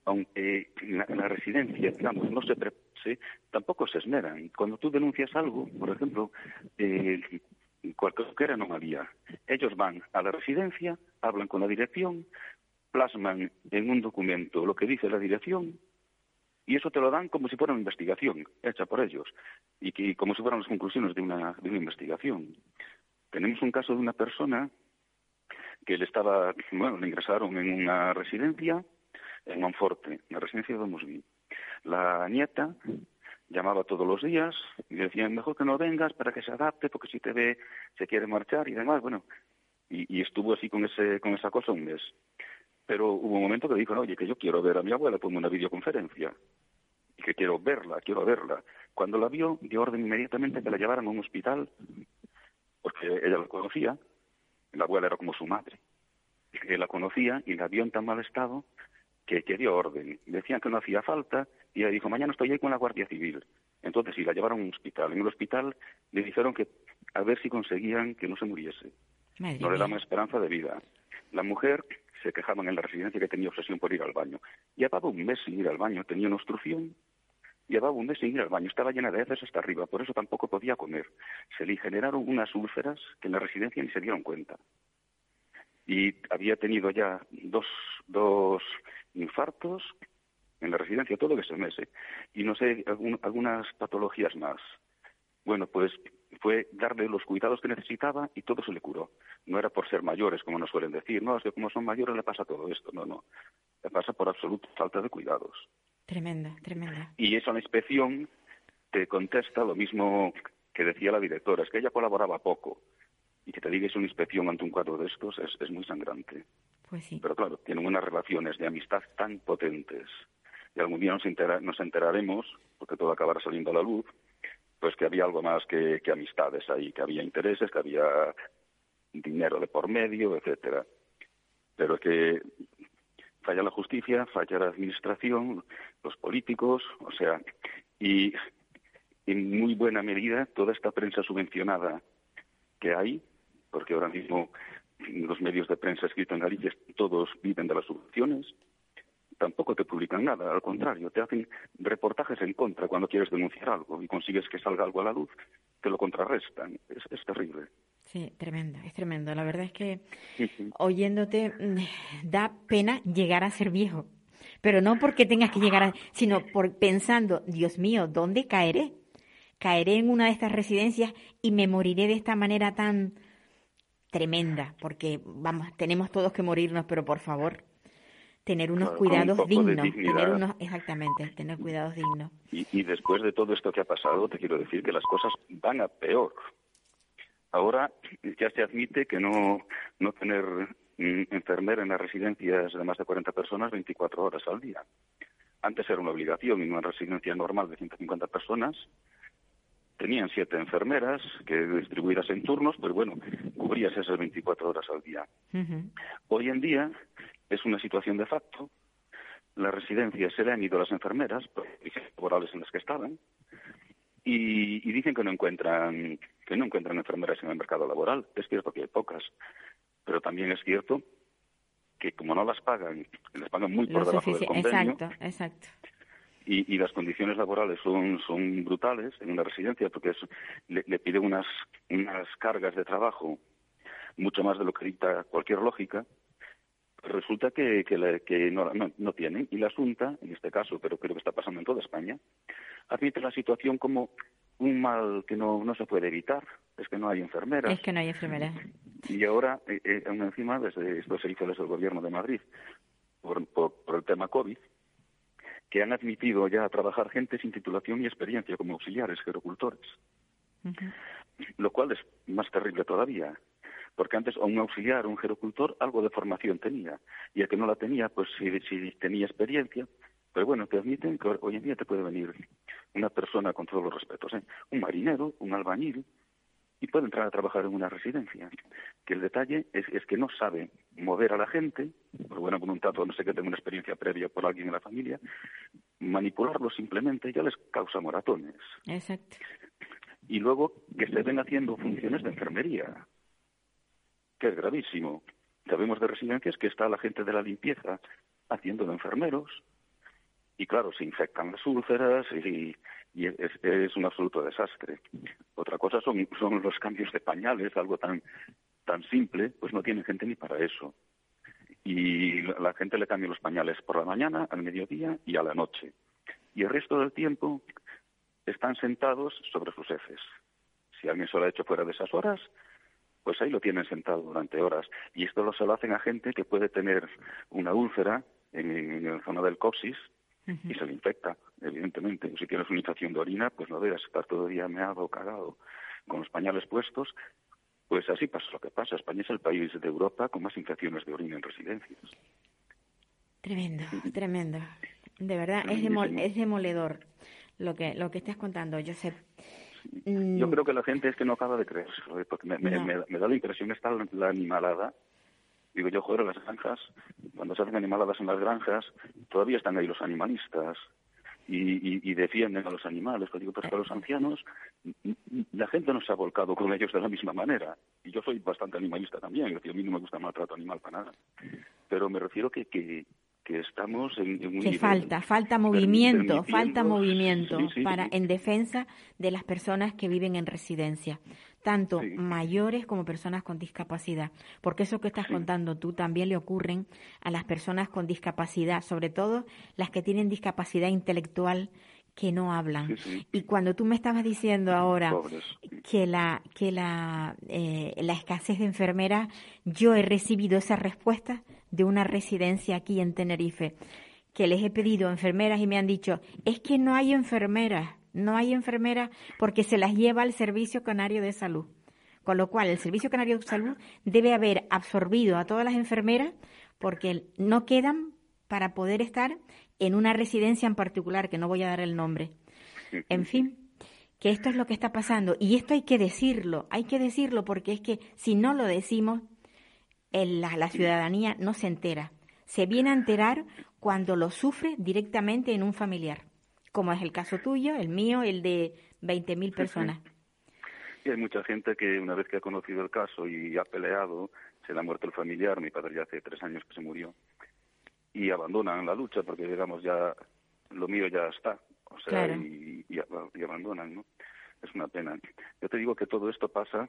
E: aunque la, la residencia, digamos, no se prepase, tampoco se esmeran. Cuando tú denuncias algo, por ejemplo, eh, cualquier anomalía, ellos van a la residencia, hablan con la dirección, plasman en un documento lo que dice la dirección y eso te lo dan como si fuera una investigación hecha por ellos y, como si fueran las conclusiones de una, investigación. Tenemos un caso de una persona que le estaba, bueno, le ingresaron en una residencia en Monforte, la residencia de Mosby. La nieta llamaba todos los días y decían, mejor que no vengas para que se adapte, porque si te ve se quiere marchar y demás. Bueno, y, y estuvo así con, ese, con esa cosa un mes. Pero hubo un momento que dijo, no, oye, que yo quiero ver a mi abuela, pongo una videoconferencia. Y que quiero verla, quiero verla. Cuando la vio, dio orden inmediatamente que la llevaran a un hospital, porque ella la conocía, la abuela era como su madre. Él la conocía y la vio en tan mal estado que, que dio orden. Decían que no hacía falta y ella dijo, mañana estoy ahí con la Guardia Civil. Entonces, sí, la llevaron a un hospital. En el hospital le dijeron que a ver si conseguían que no se muriese.
C: Madre
E: no le daban esperanza de vida. La mujer se quejaban en la residencia que tenía obsesión por ir al baño. Llevaba un mes sin ir al baño, tenía una obstrucción. Llevaba un mes sin ir al baño, estaba llena de heces hasta arriba, por eso tampoco podía comer. Se le generaron unas úlceras que en la residencia ni se dieron cuenta. Y había tenido ya dos, dos infartos en la residencia todo ese mes. ¿eh? Y no sé, algún, algunas patologías más. Bueno, pues fue darle los cuidados que necesitaba y todo se le curó. No era por ser mayores, como nos suelen decir, no, es que como son mayores le pasa todo esto, no, no. Le pasa por absoluta falta de cuidados.
C: Tremenda, tremenda.
E: Y eso la inspección te contesta lo mismo que decía la directora, es que ella colaboraba poco. Y que te diga una inspección ante un cuadro de estos es, es muy sangrante.
C: Pues sí.
E: Pero claro, tienen unas relaciones de amistad tan potentes. Y algún día nos, entera, nos enteraremos, porque todo acabará saliendo a la luz, pues que había algo más que, amistades ahí, que había intereses, que había dinero de por medio, etcétera. Pero que falla la justicia, falla la administración, los políticos, o sea, y en muy buena medida toda esta prensa subvencionada que hay, porque ahora mismo los medios de prensa escritos en Galicia todos viven de las subvenciones, tampoco te publican nada, al contrario, te hacen reportajes en contra cuando quieres denunciar algo y consigues que salga algo a la luz, te lo contrarrestan. Es, es terrible.
C: Sí, tremendo, es tremendo. La verdad es que oyéndote da pena llegar a ser viejo. Pero no porque tengas que llegar a, sino por pensando, Dios mío, ¿dónde caeré? Caeré en una de estas residencias y me moriré de esta manera tan tremenda, porque vamos, tenemos todos que morirnos, pero por favor, tener unos
E: con
C: cuidados dignos, tener unos, exactamente, tener cuidados dignos.
E: Y, y después de todo esto que ha pasado, te quiero decir que las cosas van a peor. Ahora ya se admite que no, no tener mm, enfermera en las residencias de más de 40 personas 24 horas al día. Antes era una obligación en una residencia normal de 150 personas. Tenían siete enfermeras que distribuidas en turnos, pero bueno, cubrías esas 24 horas al día. Hoy en día es una situación de facto. Las residencias se le han ido las enfermeras por condiciones laborales en las que estaban y, y dicen que no encuentran que no encuentran enfermeras en el mercado laboral. Es cierto que hay pocas, pero también es cierto que como no las pagan, les pagan muy por
C: Lo
E: debajo del convenio
C: Exacto, exacto.
E: y, y las condiciones laborales son, son brutales en una residencia porque es- le, le piden unas, unas cargas de trabajo mucho más de lo que dicta cualquier lógica. Resulta que, que, le- que no, no, no tienen. Y la Junta, en este caso, pero creo que está pasando en toda España, admite la situación como un mal que no, no se puede evitar. Es que no hay enfermeras.
C: Es que no hay enfermeras.
E: Y ahora, eh, eh, aún encima, desde, esto se hizo desde el gobierno de Madrid, por, por, por el tema COVID, que han admitido ya a trabajar gente sin titulación y experiencia como auxiliares, gerocultores,
C: Ujú.
E: lo cual es más terrible todavía, porque antes a un auxiliar, un gerocultor, algo de formación tenía, y el que no la tenía, pues sí tenía experiencia, pero bueno, te admiten que hoy en día te puede venir una persona con todos los respetos, ¿eh? un marinero, un albañil, y puede entrar a trabajar en una residencia. Que el detalle es, es que no sabe mover a la gente, por buena voluntad o no sé que tenga una experiencia previa por alguien en la familia, manipularlo simplemente ya les causa moratones.
C: Exacto.
E: Y luego que se ven haciendo funciones de enfermería, que es gravísimo. Sabemos de residencias que está la gente de la limpieza haciendo de enfermeros, y claro, se infectan las úlceras y, es, un absoluto desastre. Otra cosa son, los cambios de pañales, algo tan, tan simple, pues no tienen gente ni para eso. Y la la gente le cambia los pañales por la mañana, al mediodía y a la noche. Y el resto del tiempo están sentados sobre sus ejes. Si alguien se lo ha hecho fuera de esas horas, pues ahí lo tienen sentado durante horas. Y esto lo se lo hacen a gente que puede tener una úlcera en, en la zona del coxis y se le infecta, evidentemente. Si tienes una infección de orina, pues no debes estar todo el día meado o cagado con los pañales puestos. Pues así pasa lo que pasa. España es el país de Europa con más infecciones de orina en residencias.
C: Tremendo, tremendo. De verdad, es, demol- es demoledor lo que, lo que estás contando, Josep. Mm,
E: Yo creo que la gente es que no acaba de creérselo, porque me, me-
C: No.
E: me- me da la impresión está la, la animalada. Digo yo, joder, las granjas, cuando se hacen animaladas en las granjas, todavía están ahí los animalistas y, y- y defienden a los animales. Pero digo, pues para los ancianos, la gente no se ha volcado con ellos de la misma manera. Y yo soy bastante animalista también, es decir, a mí no me gusta maltrato animal para nada. Pero me refiero que, que, que estamos en, en un
C: que
E: nivel
C: falta, falta movimiento, falta movimiento
E: sí, sí,
C: para
E: sí.
C: en defensa de las personas que viven en residencia, tanto mayores como personas con discapacidad, porque eso que estás contando tú también le ocurren a las personas con discapacidad, sobre todo las que tienen discapacidad intelectual que no hablan.
E: Sí, sí.
C: Y cuando tú me estabas diciendo ahora
E: Pobres.
C: que la que la eh, la escasez de enfermeras yo he recibido esa respuesta de una residencia aquí en Tenerife que les he pedido enfermeras y me han dicho es que no hay enfermeras no hay enfermeras porque se las lleva al servicio canario de salud con lo cual el servicio canario de salud debe haber absorbido a todas las enfermeras porque no quedan para poder estar en una residencia en particular que no voy a dar el nombre en fin, que esto es lo que está pasando. Y esto hay que decirlo, hay que decirlo porque es que si no lo decimos, el- la, la ciudadanía no se entera. Se viene a enterar cuando lo sufre directamente en un familiar, como es el caso tuyo, el mío, el de 20.000 personas.
E: Y hay mucha gente que una vez que ha conocido el caso y ha peleado, se le ha muerto el familiar, mi padre ya hace tres años que se murió, y abandonan la lucha porque, digamos, ya lo mío ya está, o sea,
C: Claro.
E: y, y, y abandonan, ¿no? Es una pena. Yo te digo que todo esto pasa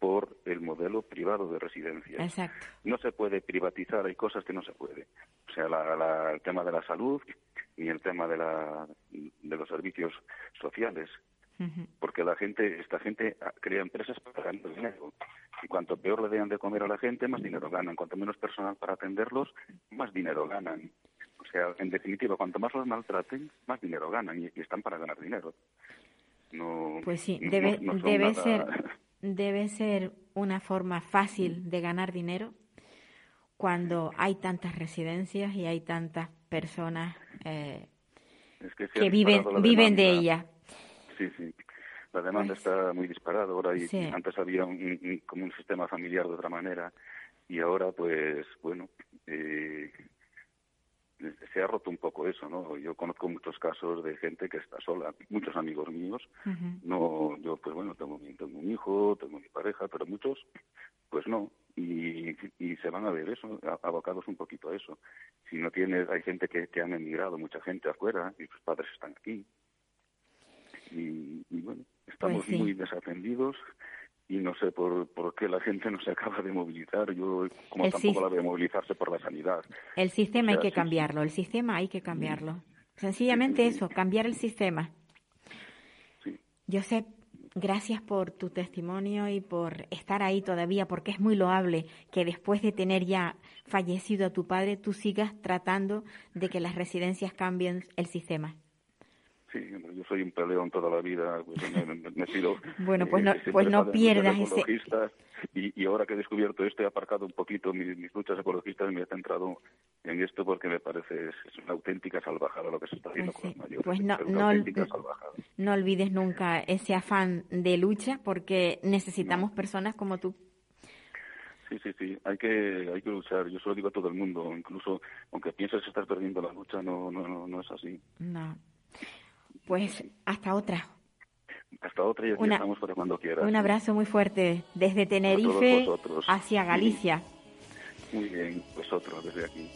E: por el modelo privado de residencias.
C: Exacto.
E: No se puede privatizar, hay cosas que no se puede. O sea, la- la- el tema de la salud ni el tema de, la, de los servicios sociales porque la gente, esta gente ah, crea empresas para ganar dinero. Cuanto peor le den de comer a la gente, más dinero ganan. Cuanto menos personal para atenderlos, más dinero ganan. O sea, en definitiva, cuanto más los maltraten, más dinero ganan y, están para ganar dinero. No,
C: pues sí, debe, debe ser debe ser una forma fácil de ganar dinero cuando hay tantas residencias y hay tantas personas eh, que, viven viven de ella.
E: Sí, sí. La demanda pues está muy disparada ahora y antes había un, como un sistema familiar de otra manera y ahora pues bueno eh, se ha roto un poco eso, ¿no? Yo conozco muchos casos de gente que está sola, muchos amigos míos. No, yo pues bueno, tengo, tengo un hijo, tengo mi pareja, pero muchos pues no. Y, y se van a ver eso, abocados un poquito a eso. Si no tienes, hay gente que, que han emigrado, mucha gente afuera, y sus padres están aquí. Y, bueno, estamos pues muy desatendidos y no sé por, por qué la gente no se acaba de movilizar. Yo, como tampoco la veo movilizarse por la sanidad.
C: El sistema hay que cambiarlo, el sistema hay que cambiarlo. Sencillamente eso, cambiar el sistema. Josep, gracias por tu testimonio y por estar ahí todavía, porque es muy loable que después de tener ya fallecido a tu padre, tú sigas tratando de que las residencias cambien el sistema.
E: Sí, yo soy un peleón toda la vida, pues me,
C: bueno, pues no, pues no pierdas ese...
E: Y, y, ahora que he descubierto esto, he aparcado un poquito mis, luchas ecologistas y me he centrado en esto porque me parece es una auténtica salvajada lo que se está haciendo pues con los mayores.
C: Pues no, no, no, olvides nunca ese afán de lucha porque necesitamos personas como tú.
E: Sí, sí, sí, hay que, hay que luchar. Yo solo digo a todo el mundo, incluso aunque pienses estar perdiendo la lucha, no, no, no, no es así.
C: No, pues hasta otra.
E: Hasta otra y aquí estamos para cuando quieras.
C: Un abrazo muy fuerte desde Tenerife hacia Galicia.
E: Muy bien, vosotros desde aquí.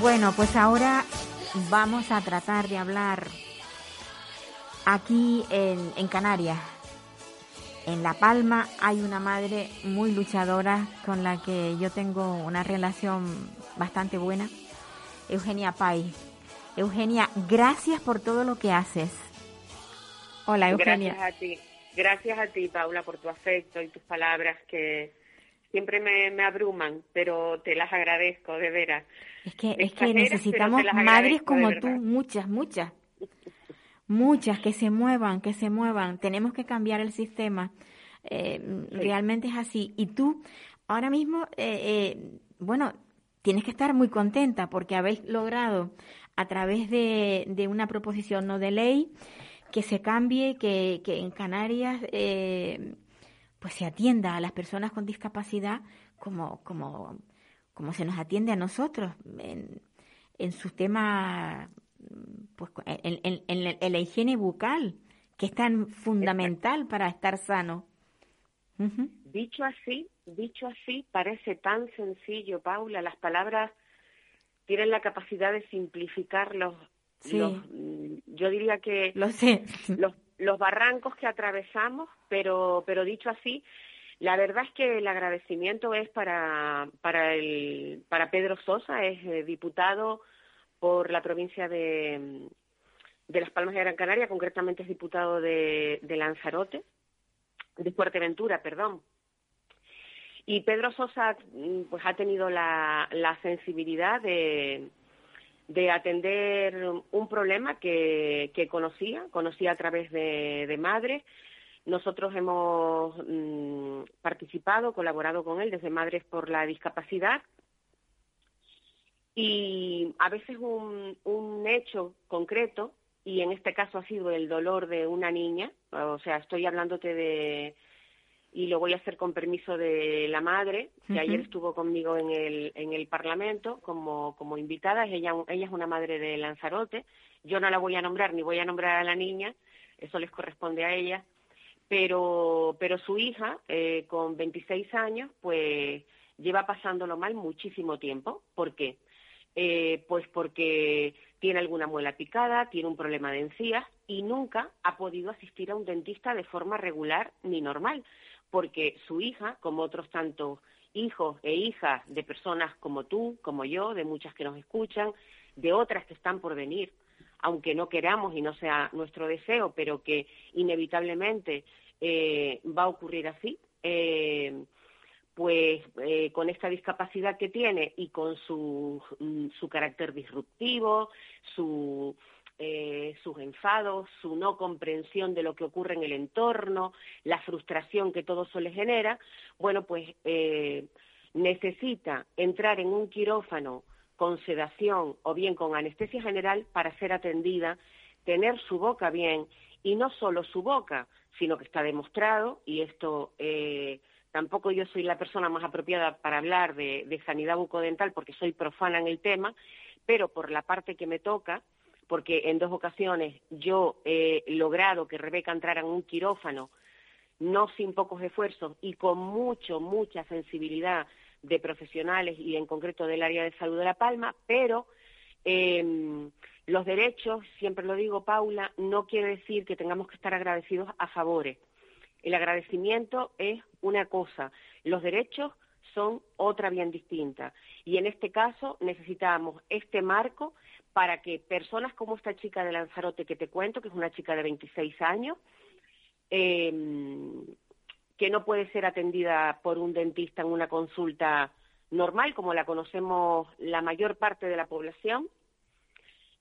C: Bueno, pues ahora vamos a tratar de hablar aquí en, Canarias. En La Palma hay una madre muy luchadora con la que yo tengo una relación bastante buena, Eugenia Pay. Eugenia, gracias por todo lo que haces. Hola, Eugenia.
F: Gracias a ti. Gracias a ti, Paula, por tu afecto y tus palabras que siempre me, me abruman, pero te las agradezco, de veras.
C: Es que, es que necesitamos madres como tú, muchas, muchas. Muchas que se muevan, que se muevan. Tenemos que cambiar el sistema. Eh, realmente es así. Y tú, ahora mismo, eh, eh, bueno, tienes que estar muy contenta porque habéis logrado a través de, de una proposición no de ley que se cambie, que, que en Canarias pues se atienda a las personas con discapacidad como, como como se nos atiende a nosotros en, en su tema, pues en, en, la higiene bucal, que es tan fundamental para estar sano.
F: Dicho así, dicho así, parece tan sencillo, Paula. Las palabras tienen la capacidad de simplificar los, yo diría que
C: Lo sé.
F: los, los barrancos que atravesamos, pero, pero dicho así, la verdad es que el agradecimiento es para, para, el, para Pedro Sosa, es eh, diputado por la provincia de, de Las Palmas de Gran Canaria, concretamente es diputado de, de Lanzarote, de Fuerteventura, perdón. Y Pedro Sosa mm, pues ha tenido la, la sensibilidad de, de atender un problema que, que conocía, conocía a través de, de madres, nosotros hemos mm, participado, colaborado con él desde Madres por la Discapacidad y a veces un, un hecho concreto, y en este caso ha sido el dolor de una niña, o sea, estoy hablándote de, y lo voy a hacer con permiso de la madre, que ayer estuvo conmigo en el, en el Parlamento como, como invitada. Ella, ella es una madre de Lanzarote. Yo no la voy a nombrar ni voy a nombrar a la niña, eso les corresponde a ella. Pero, pero su hija, eh, con 26 años, pues lleva pasándolo mal muchísimo tiempo. ¿Por qué? Eh, pues porque tiene alguna muela picada, tiene un problema de encías y nunca ha podido asistir a un dentista de forma regular ni normal porque su hija, como otros tantos hijos e hijas de personas como tú, como yo, de muchas que nos escuchan, de otras que están por venir, aunque no queramos y no sea nuestro deseo, pero que inevitablemente eh, va a ocurrir así, eh, pues eh, con esta discapacidad que tiene y con su, mm, su carácter disruptivo, su, eh, sus enfados, su no comprensión de lo que ocurre en el entorno, la frustración que todo eso le genera, bueno, pues eh, necesita entrar en un quirófano con sedación o bien con anestesia general para ser atendida, tener su boca bien y no solo su boca, sino que está demostrado, y esto eh, tampoco yo soy la persona más apropiada para hablar de, sanidad bucodental porque soy profana en el tema, pero por la parte que me toca, porque en dos ocasiones yo he logrado que Rebeca entrara en un quirófano, no sin pocos esfuerzos y con mucho, mucha sensibilidad de profesionales y en concreto del área de salud de La Palma, pero em, los derechos, siempre lo digo, Paula, no quiere decir que tengamos que estar agradecidos a favores. El agradecimiento es una cosa, los derechos son otra bien distinta. Y en este caso necesitamos este marco para que personas como esta chica de Lanzarote que te cuento, que es una chica de 26 años, em, que no puede ser atendida por un dentista en una consulta normal, como la conocemos la mayor parte de la población,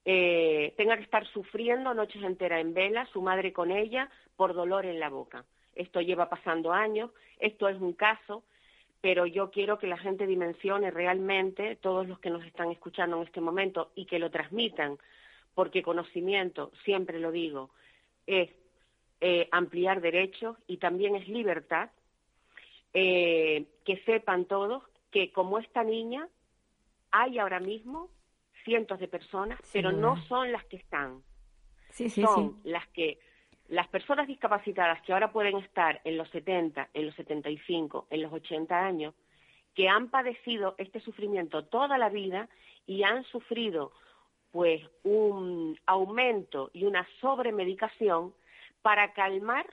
F: eh, tenga que estar sufriendo noches enteras en vela, su madre con ella, por dolor en la boca. Esto lleva pasando años, esto es un caso pero yo quiero que la gente dimensione realmente, todos los que nos están escuchando en este momento, y que lo transmitan, porque conocimiento, siempre lo digo, es eh, ampliar derechos y también es libertad, eh, que sepan todos que como esta niña, hay ahora mismo cientos de personas, pero no son las que están, son las que las personas discapacitadas que ahora pueden estar en los 70, en los 75, en los 80 años, que han padecido este sufrimiento toda la vida y han sufrido pues un aumento y una sobremedicación para calmar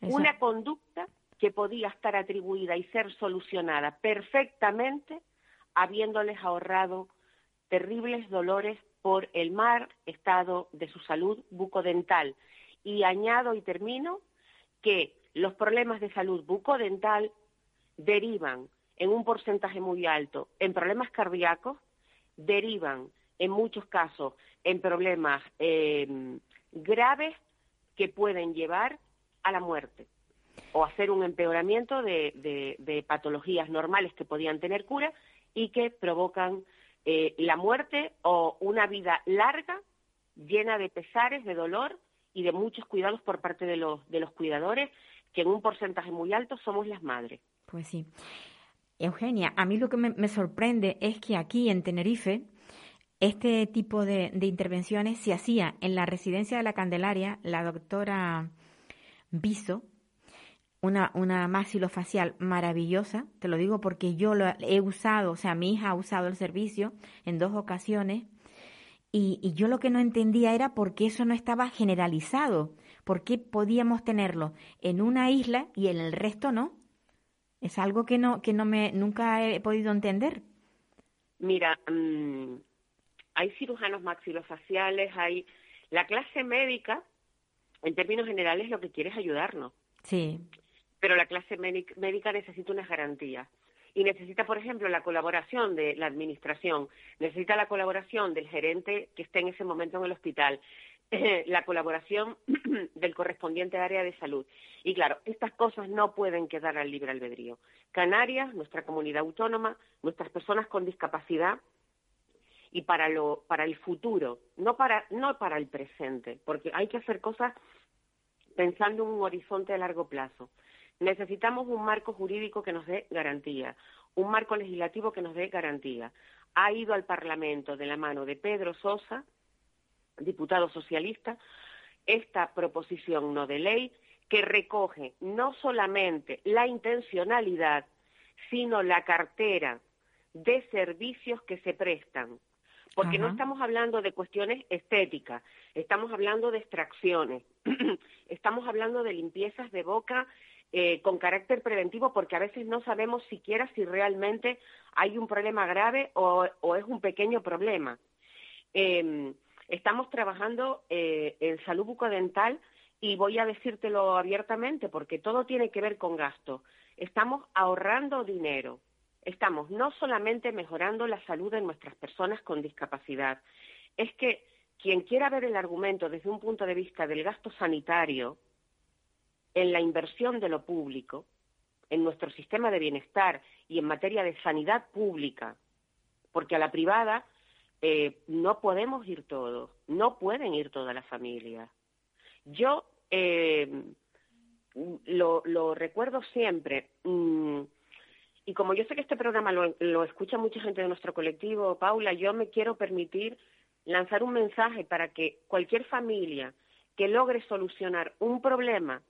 F: una conducta que podía estar atribuida y ser solucionada perfectamente habiéndoles ahorrado terribles dolores por el mal estado de su salud bucodental, y añado y termino que los problemas de salud bucodental derivan en un porcentaje muy alto en problemas cardíacos, derivan en muchos casos en problemas em, graves que pueden llevar a la muerte o hacer un empeoramiento de, patologías normales que podían tener cura y que provocan eh, la muerte o una vida larga llena de pesares, de dolor y de muchos cuidados por parte de los, de los cuidadores, que en un porcentaje muy alto somos las madres.
C: Pues sí. Eugenia, a mí lo que me, sorprende es que aquí en Tenerife este tipo de, intervenciones se hacía en la residencia de la Candelaria, la doctora Viso, una, una maxilofacial maravillosa, te lo digo porque yo lo he usado, o sea, mi hija ha usado el servicio en dos ocasiones y, yo lo que no entendía era por qué eso no estaba generalizado, por qué podíamos tenerlo en una isla y en el resto no. Es algo que no, que no me, nunca he podido entender.
F: Mira, mm, hay cirujanos maxilofaciales, hay la clase médica, en términos generales, lo que quiere es ayudarnos.
C: Sí.
F: Pero la clase médica necesita unas garantías y necesita, por ejemplo, la colaboración de la administración, necesita la colaboración del gerente que esté en ese momento en el hospital, la colaboración del correspondiente área de salud. Y claro, estas cosas no pueden quedar al libre albedrío. Canarias, nuestra comunidad autónoma, nuestras personas con discapacidad y para lo para el futuro, no para no para el presente, porque hay que hacer cosas pensando en un horizonte a largo plazo Necesitamos un marco jurídico que nos dé garantía, un marco legislativo que nos dé garantía. Ha ido al Parlamento de la mano de Pedro Sosa, diputado socialista, esta proposición no de ley que recoge no solamente la intencionalidad, sino la cartera de servicios que se prestan. Porque no estamos hablando de cuestiones estéticas, estamos hablando de extracciones, estamos hablando de limpiezas de boca eh, con carácter preventivo porque a veces no sabemos siquiera si realmente hay un problema grave o, es un pequeño problema. Em, estamos trabajando eh, en salud bucodental y voy a decírtelo abiertamente porque todo tiene que ver con gasto. Estamos ahorrando dinero. Estamos no solamente mejorando la salud de nuestras personas con discapacidad, es que quien quiera ver el argumento desde un punto de vista del gasto sanitario, en la inversión de lo público, en nuestro sistema de bienestar y en materia de sanidad pública, porque a la privada eh, no podemos ir todos, no pueden ir todas las familias. Yo eh, lo, recuerdo siempre, mm, y como yo sé que este programa lo, escucha mucha gente de nuestro colectivo, Paula, yo me quiero permitir lanzar un mensaje para que cualquier familia que logre solucionar un problema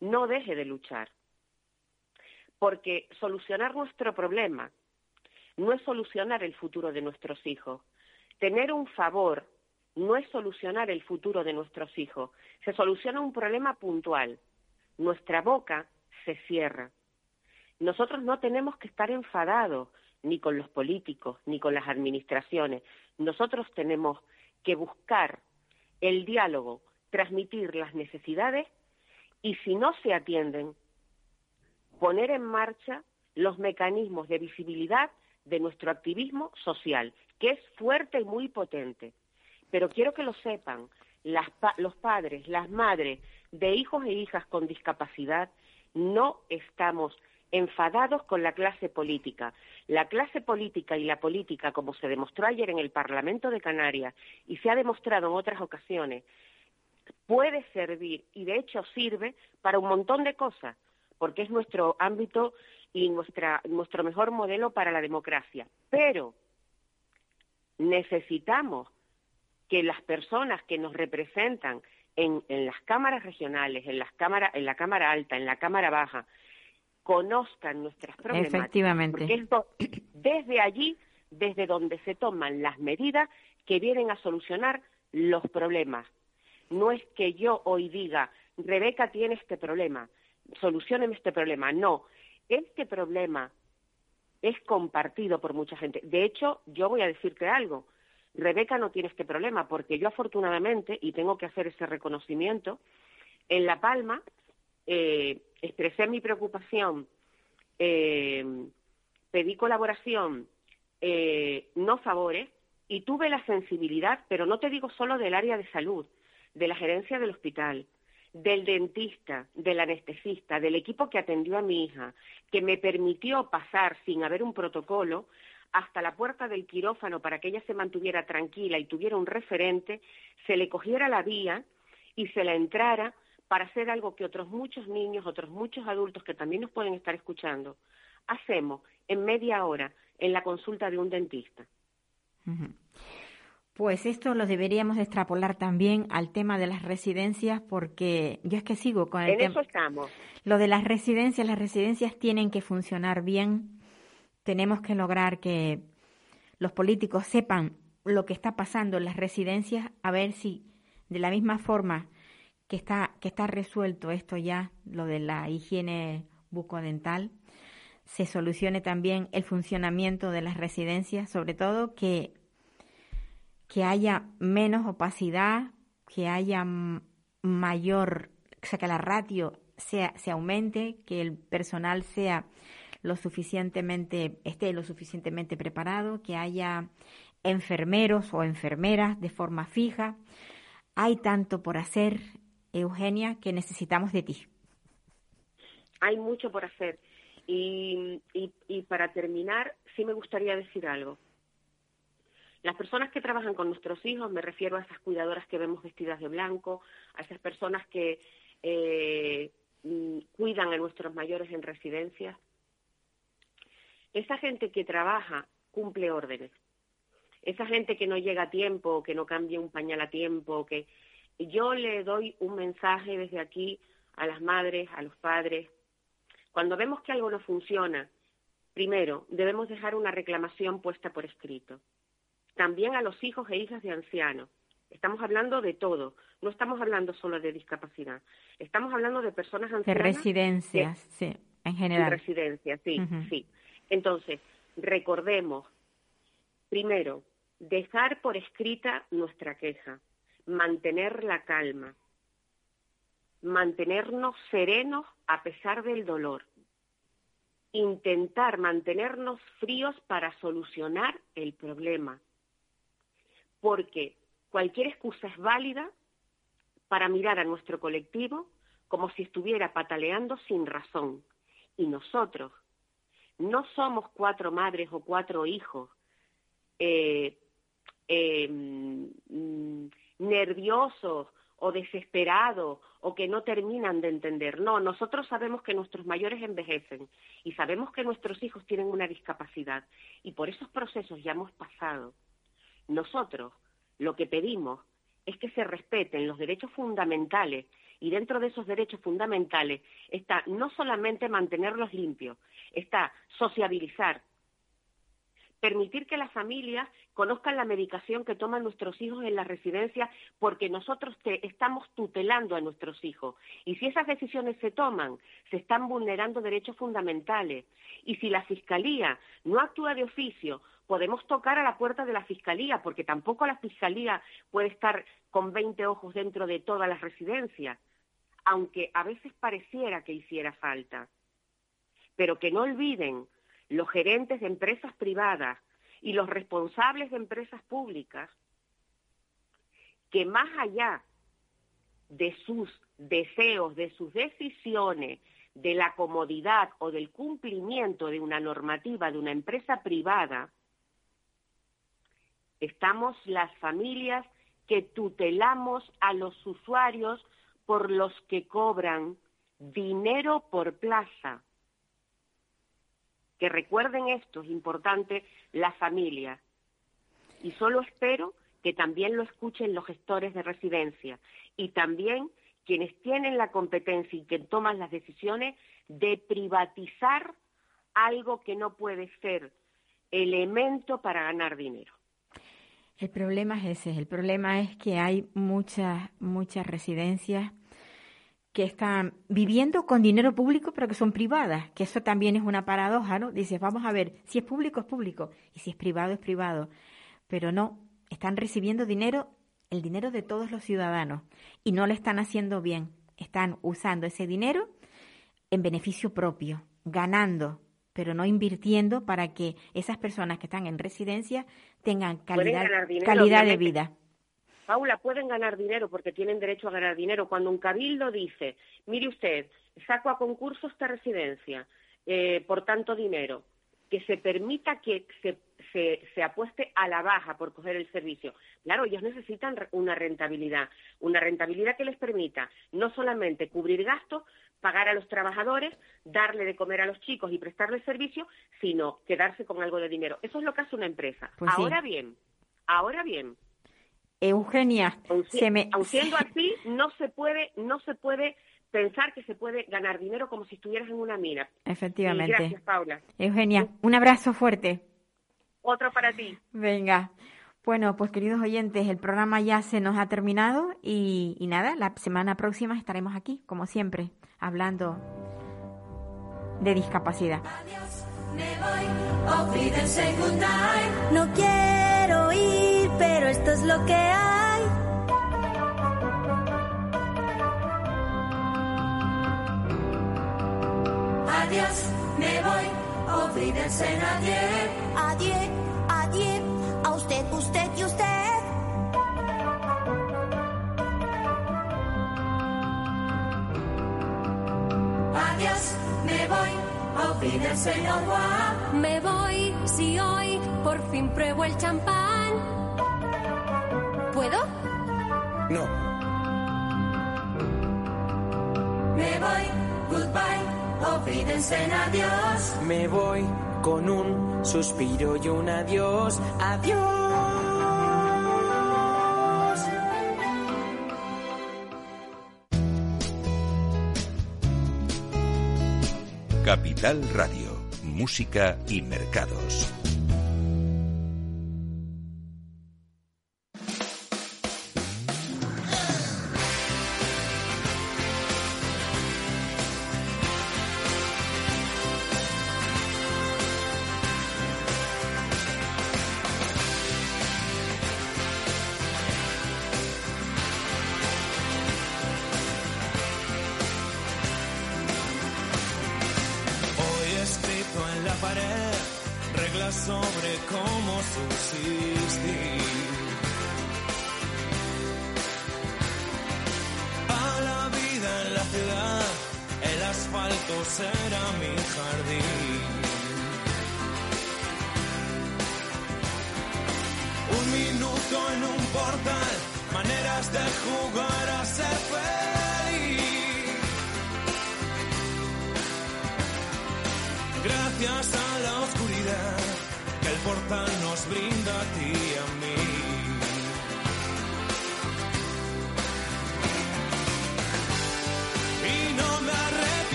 F: no deje de luchar. Porque solucionar nuestro problema no es solucionar el futuro de nuestros hijos. Tener un favor no es solucionar el futuro de nuestros hijos. Se soluciona un problema puntual. Nuestra boca se cierra. Nosotros no tenemos que estar enfadados ni con los políticos, ni con las administraciones. Nosotros tenemos que buscar el diálogo, transmitir las necesidades y si no se atienden, poner en marcha los mecanismos de visibilidad de nuestro activismo social, que es fuerte y muy potente. Pero quiero que lo sepan, los padres, las madres de hijos e hijas con discapacidad, no estamos enfadados con la clase política. La clase política y la política, como se demostró ayer en el Parlamento de Canarias y se ha demostrado en otras ocasiones, puede servir y de hecho sirve para un montón de cosas, porque es nuestro ámbito y nuestro mejor modelo para la democracia. Pero necesitamos que las personas que nos representan en, las cámaras regionales, en, las cámaras, en la Cámara Alta, en la Cámara Baja, conozcan nuestras problemáticas.
C: Efectivamente.
F: Porque desde allí, desde donde se toman las medidas que vienen a solucionar los problemas. No es que yo hoy diga, Rebeca tiene este problema, solucionen este problema. No, este problema es compartido por mucha gente. De hecho, yo voy a decirte algo. Rebeca no tiene este problema porque yo afortunadamente, y tengo que hacer ese reconocimiento, en La Palma eh, expresé mi preocupación, eh, pedí colaboración, eh, no favores, y tuve la sensibilidad, pero no te digo solo del área de salud, de la gerencia del hospital, del dentista, del anestesista, del equipo que atendió a mi hija, que me permitió pasar sin haber un protocolo hasta la puerta del quirófano para que ella se mantuviera tranquila y tuviera un referente, se le cogiera la vía y se la entrara para hacer algo que otros muchos niños, otros muchos adultos que también nos pueden estar escuchando, hacemos en media hora en la consulta de un dentista.
C: Pues esto lo deberíamos extrapolar también al tema de las residencias, porque yo es que sigo con el
F: tema. En eso estamos.
C: Lo de las residencias, las residencias tienen que funcionar bien. Tenemos que lograr que los políticos sepan lo que está pasando en las residencias, a ver si de la misma forma que está, que está resuelto esto ya, lo de la higiene bucodental, se solucione también el funcionamiento de las residencias, sobre todo que que haya menos opacidad, que haya mayor, o sea, que la ratio sea, se aumente, que el personal sea lo suficientemente, esté lo suficientemente preparado, que haya enfermeros o enfermeras de forma fija. Hay tanto por hacer, Eugenia, que necesitamos de ti.
F: Hay mucho por hacer. Y, y, para terminar, sí me gustaría decir algo. Las personas que trabajan con nuestros hijos, me refiero a esas cuidadoras que vemos vestidas de blanco, a esas personas que eh, mm, cuidan a nuestros mayores en residencias, esa gente que trabaja cumple órdenes. Esa gente que no llega a tiempo, que no cambia un pañal a tiempo, que yo le doy un mensaje desde aquí a las madres, a los padres. Cuando vemos que algo no funciona, primero debemos dejar una reclamación puesta por escrito. También a los hijos e hijas de ancianos. Estamos hablando de todo, no estamos hablando solo de discapacidad. Estamos hablando de personas ancianas.
C: De residencias, sí, en general.
F: De residencias, sí, sí. Entonces, recordemos, primero, dejar por escrita nuestra queja, mantener la calma, mantenernos serenos a pesar del dolor, intentar mantenernos fríos para solucionar el problema, porque cualquier excusa es válida para mirar a nuestro colectivo como si estuviera pataleando sin razón. Y nosotros no somos cuatro madres o cuatro hijos eh, eh, mm, nerviosos o desesperados o que no terminan de entender. No, nosotros sabemos que nuestros mayores envejecen y sabemos que nuestros hijos tienen una discapacidad y por esos procesos ya hemos pasado. Nosotros lo que pedimos es que se respeten los derechos fundamentales y dentro de esos derechos fundamentales está no solamente mantenerlos limpios, está sociabilizar, permitir que las familias conozcan la medicación que toman nuestros hijos en la residencia porque nosotros estamos tutelando a nuestros hijos. Y si esas decisiones se toman, se están vulnerando derechos fundamentales. Y si la Fiscalía no actúa de oficio, podemos tocar a la puerta de la Fiscalía, porque tampoco la Fiscalía puede estar con 20 ojos dentro de todas las residencias, aunque a veces pareciera que hiciera falta. Pero que no olviden los gerentes de empresas privadas y los responsables de empresas públicas que más allá de sus deseos, de sus decisiones, de la comodidad o del cumplimiento de una normativa de una empresa privada, estamos las familias que tutelamos a los usuarios por los que cobran dinero por plaza que recuerden esto, es importante, la familia. Y solo espero que también lo escuchen los gestores de residencia y también quienes tienen la competencia y que toman las decisiones de privatizar algo que no puede ser elemento para ganar dinero.
C: El problema es ese, el problema es que hay muchas, muchas residencias que están viviendo con dinero público pero que son privadas, que eso también es una paradoja, ¿no? Dices, vamos a ver, si es público es público y si es privado es privado, pero no, están recibiendo dinero, el dinero de todos los ciudadanos y no le están haciendo bien, están usando ese dinero en beneficio propio, ganando, pero no invirtiendo para que esas personas que están en residencia tengan calidad, calidad de vida.
F: Paula, pueden ganar dinero porque tienen derecho a ganar dinero. Cuando un cabildo dice, mire usted, saco a concurso esta residencia eh, por tanto dinero, que se permita que se, se, apueste a la baja por coger el servicio. Claro, ellos necesitan una rentabilidad, una rentabilidad que les permita no solamente cubrir gastos, pagar a los trabajadores, darle de comer a los chicos y prestarles servicio, sino quedarse con algo de dinero. Eso es lo que hace una empresa. Pues ahora bien, ahora bien,
C: Eugenia,
F: se me... siendo así, no se puede, no se puede pensar que se puede ganar dinero como si estuvieras en una mina.
C: Efectivamente.
F: gracias, Paula.
C: Eugenia, un abrazo fuerte.
F: Otro para ti.
C: Venga. Bueno, pues queridos oyentes, el programa ya se nos ha terminado y, y nada, la semana próxima estaremos aquí, como siempre, hablando de discapacidad. Adiós, me voy, no quiero ir pero esto es lo que hay. Adiós, me voy, olvídense nadie. Adiós, adiós, a usted, usted y usted. Adiós, me voy, olvídense no Me voy, si hoy por fin pruebo el champán.
A: No.
C: Me voy
B: goodbye, olvídense adiós.
G: Me voy con un suspiro y un adiós, adiós.
H: Capital Radio, Música y Mercados.